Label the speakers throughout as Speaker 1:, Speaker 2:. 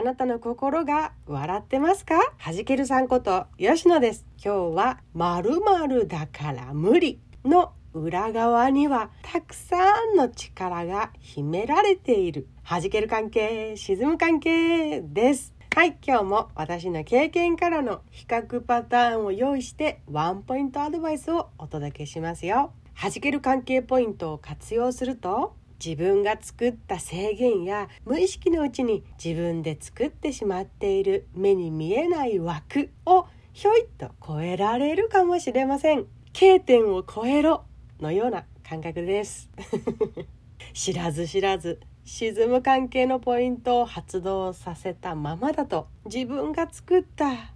Speaker 1: あなたの心が笑ってますか？はじけるさんこと吉野です。今日は〇〇だから無理の裏側にはたくさんの力が秘められている。弾ける関係沈む関係です。はい今日も私の経験からの比較パターンを用意してワンポイントアドバイスをお届けしますよ。弾ける関係ポイントを活用すると自分が作った制限や無意識のうちに自分で作ってしまっている目に見えない枠をひょいっと超えられるかもしれません。K 点を超えろのような感覚です。知らず知らず沈む関係のポイントを発動させたままだと自分が作った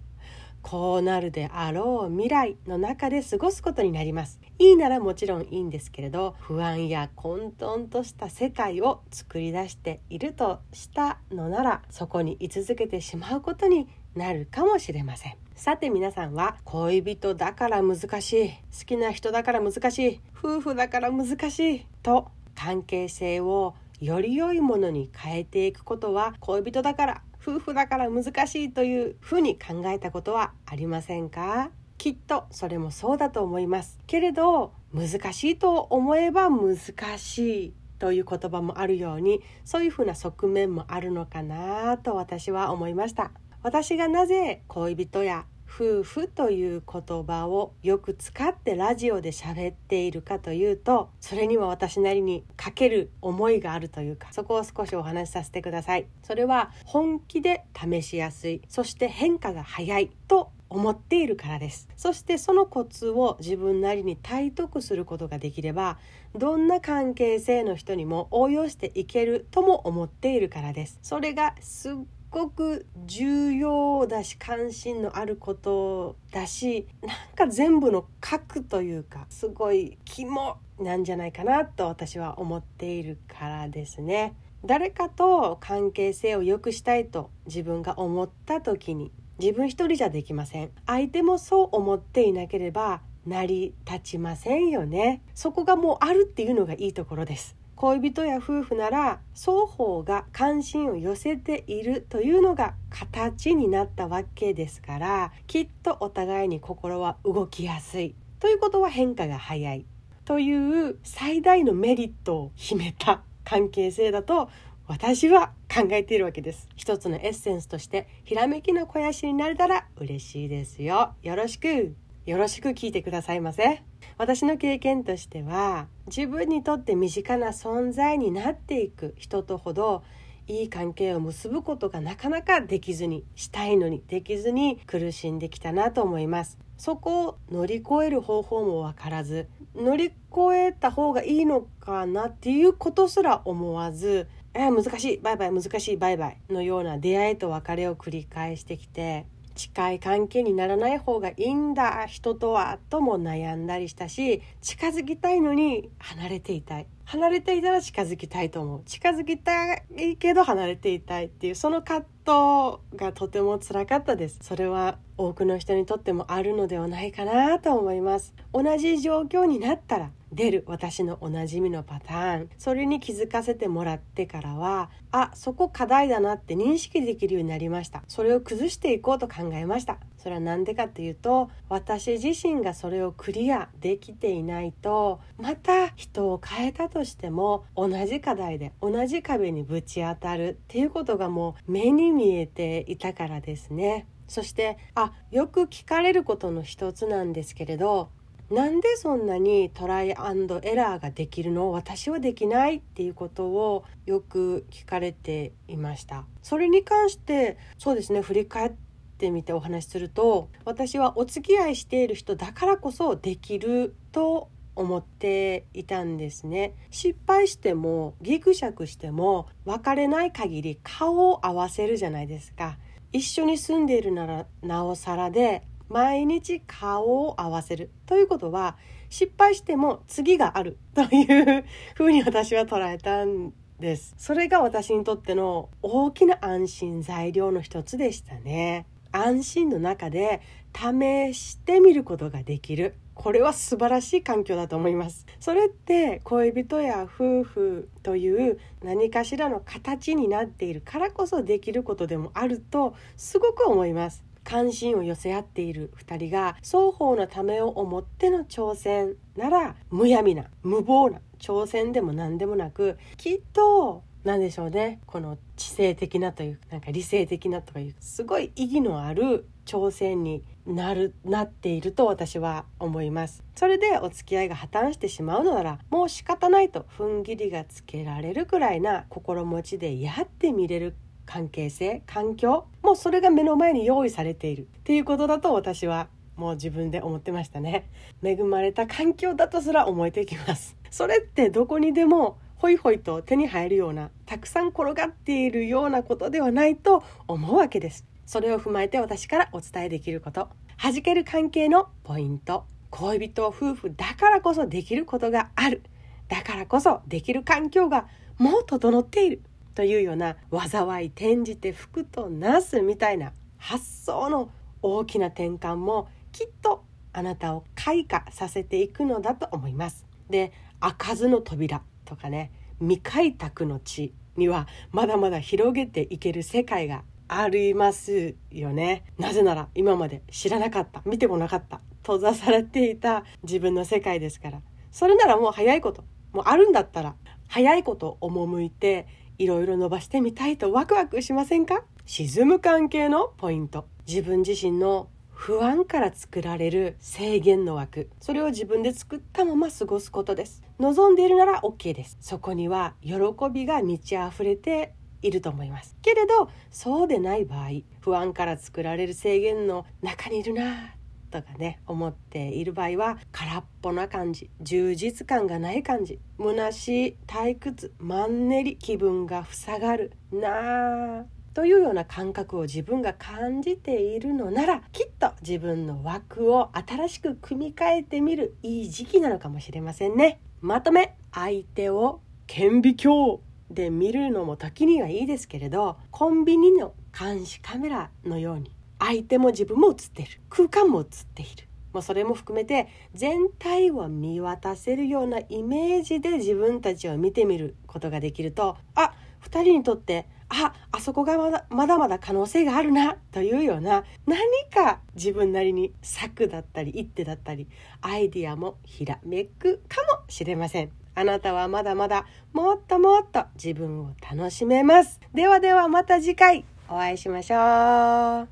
Speaker 1: こうなるであろう未来の中で過ごすことになります。いいならもちろんいいんですけれど不安や混沌とした世界を作り出しているとしたのならそこに居続けてしまうことになるかもしれません。さて皆さんは恋人だから難しい好きな人だから難しい夫婦だから難しいと関係性をより良いものに変えていくことは恋人だから夫婦だから難しいというふうに考えたことはありませんか？きっとそれもそうだと思います。けれど難しいと思えば難しいという言葉もあるようにそういうふうな側面もあるのかなと私は思いました。私がなぜ恋人や夫婦という言葉をよく使ってラジオで喋っているかというとそれには私なりにかける思いがあるというかそこを少しお話しさせてください。それは本気で試しやすい。そして変化が早いと思っているからです。そしてそのコツを自分なりに体得することができればどんな関係性の人にも応用していけるとも思っているからです。それがすっごく重要だし関心のあることだしなんか全部の核というかすごい肝なんじゃないかなと私は思っているからですね。誰かと関係性を良くしたいと自分が思った時に自分一人じゃできません。相手もそう思っていなければ成り立ちませんよね。そこがもうあるっていうのがいいところです。恋人や夫婦なら双方が関心を寄せているというのが形になったわけですからきっとお互いに心は動きやすい。ということは変化が早い。という最大のメリットを秘めた関係性だと私は考えているわけです。一つのエッセンスとしてひらめきの肥やしになれたら嬉しいですよ。よろしく。よろしく聞いてくださいませ。私の経験としては自分にとって身近な存在になっていく人とほどいい関係を結ぶことがなかなかできずにしたいのにできずに苦しんできたなと思います。そこを乗り越える方法も分からず乗り越えた方がいいのかなっていうことすら思わずえ難しいバイバイ難しいバイバイのような出会いと別れを繰り返してきて近い関係にならない方がいいんだ人とはとも悩んだりしたし近づきたいのに離れていたい。離れていたら近づきたいと思う。近づきたいけど離れていたいっていうその葛藤がとても辛かったです。それは多くの人にとってもあるのではないかなと思います。同じ状況になったら出る私のおなじみのパターン。それに気づかせてもらってからはあそこ課題だなって認識できるようになりました。それを崩していこうと考えました。それは何でかっていうと私自身がそれをクリアできていないとまた人を変えたとしても同じ課題で同じ壁にぶち当たるっていうことがもう目に見えていたからですね。そしてあよく聞かれることの一つなんですけれどなんでそんなにトライアンドエラーができるの私はできないっていうことをよく聞かれていました。それに関してそうですね振り返ってみてお話しすると私はお付き合いしている人だからこそできると思っていたんですね。失敗してもギクシャクしても別れない限り顔を合わせるじゃないですか。一緒に住んでいるならなおさらで毎日顔を合わせるということは失敗しても次があるというふうに私は捉えたんです。それが私にとっての大きな安心材料の一つでしたね。安心の中で試してみることができる。これは素晴らしい環境だと思います。それって恋人や夫婦という何かしらの形になっているからこそできることでもあるとすごく思います。関心を寄せ合っている2人が双方のためを思っての挑戦ならむやみな無謀な挑戦でも何でもなくきっと何でしょうねこの知性的なというなんか理性的なとかいうすごい意義のある挑戦になるなっていると私は思います。それでお付き合いが破綻してしまうのならもう仕方ないと踏ん切りがつけられるくらいな心持ちでやってみれる関係性環境もうそれが目の前に用意されている。っていうことだと私はもう自分で思ってましたね。恵まれた環境だとすら思えてきます。それってどこにでもホイホイと手に入るようなたくさん転がっているようなことではないと思うわけです。それを踏まえて私からお伝えできること。弾ける関係のポイント。恋人夫婦だからこそできることがある。だからこそできる環境がもう整っている。というような災い転じて福となすみたいな発想の大きな転換もきっとあなたを開花させていくのだと思います。で開かずの扉とかね未開拓の地にはまだまだ広げていける世界がありますよねなぜなら今まで知らなかった見てこなかった閉ざされていた自分の世界ですからそれならもう早いこともうあるんだったら早いことを赴いていろいろ伸ばしてみたいとワクワクしませんか？沈む関係のポイント。自分自身の不安から作られる制限の枠。それを自分で作ったまま過ごすことです。望んでいるなら OK です。そこには喜びが満ち溢れていると思います。けれどそうでない場合不安から作られる制限の中にいるなとかね思っている場合は空っぽな感じ。充実感がない感じ虚しい退屈マンネリ気分が塞がるなあというような感覚を自分が感じているのならきっと自分の枠を新しく組み替えてみるいい時期なのかもしれませんね。まとめ相手を顕微鏡で見るのも時にはいいですけれどコンビニの監視カメラのように相手も自分も映っている空間も映っているもうそれも含めて全体を見渡せるようなイメージで自分たちを見てみることができるとあ2人にとってああそこがまだまだまだ可能性があるなというような何か自分なりに策だったり一手だったりアイディアもひらめくかもしれません。あなたはまだまだもっともっと自分を楽しめます。ではではまた次回お会いしましょう。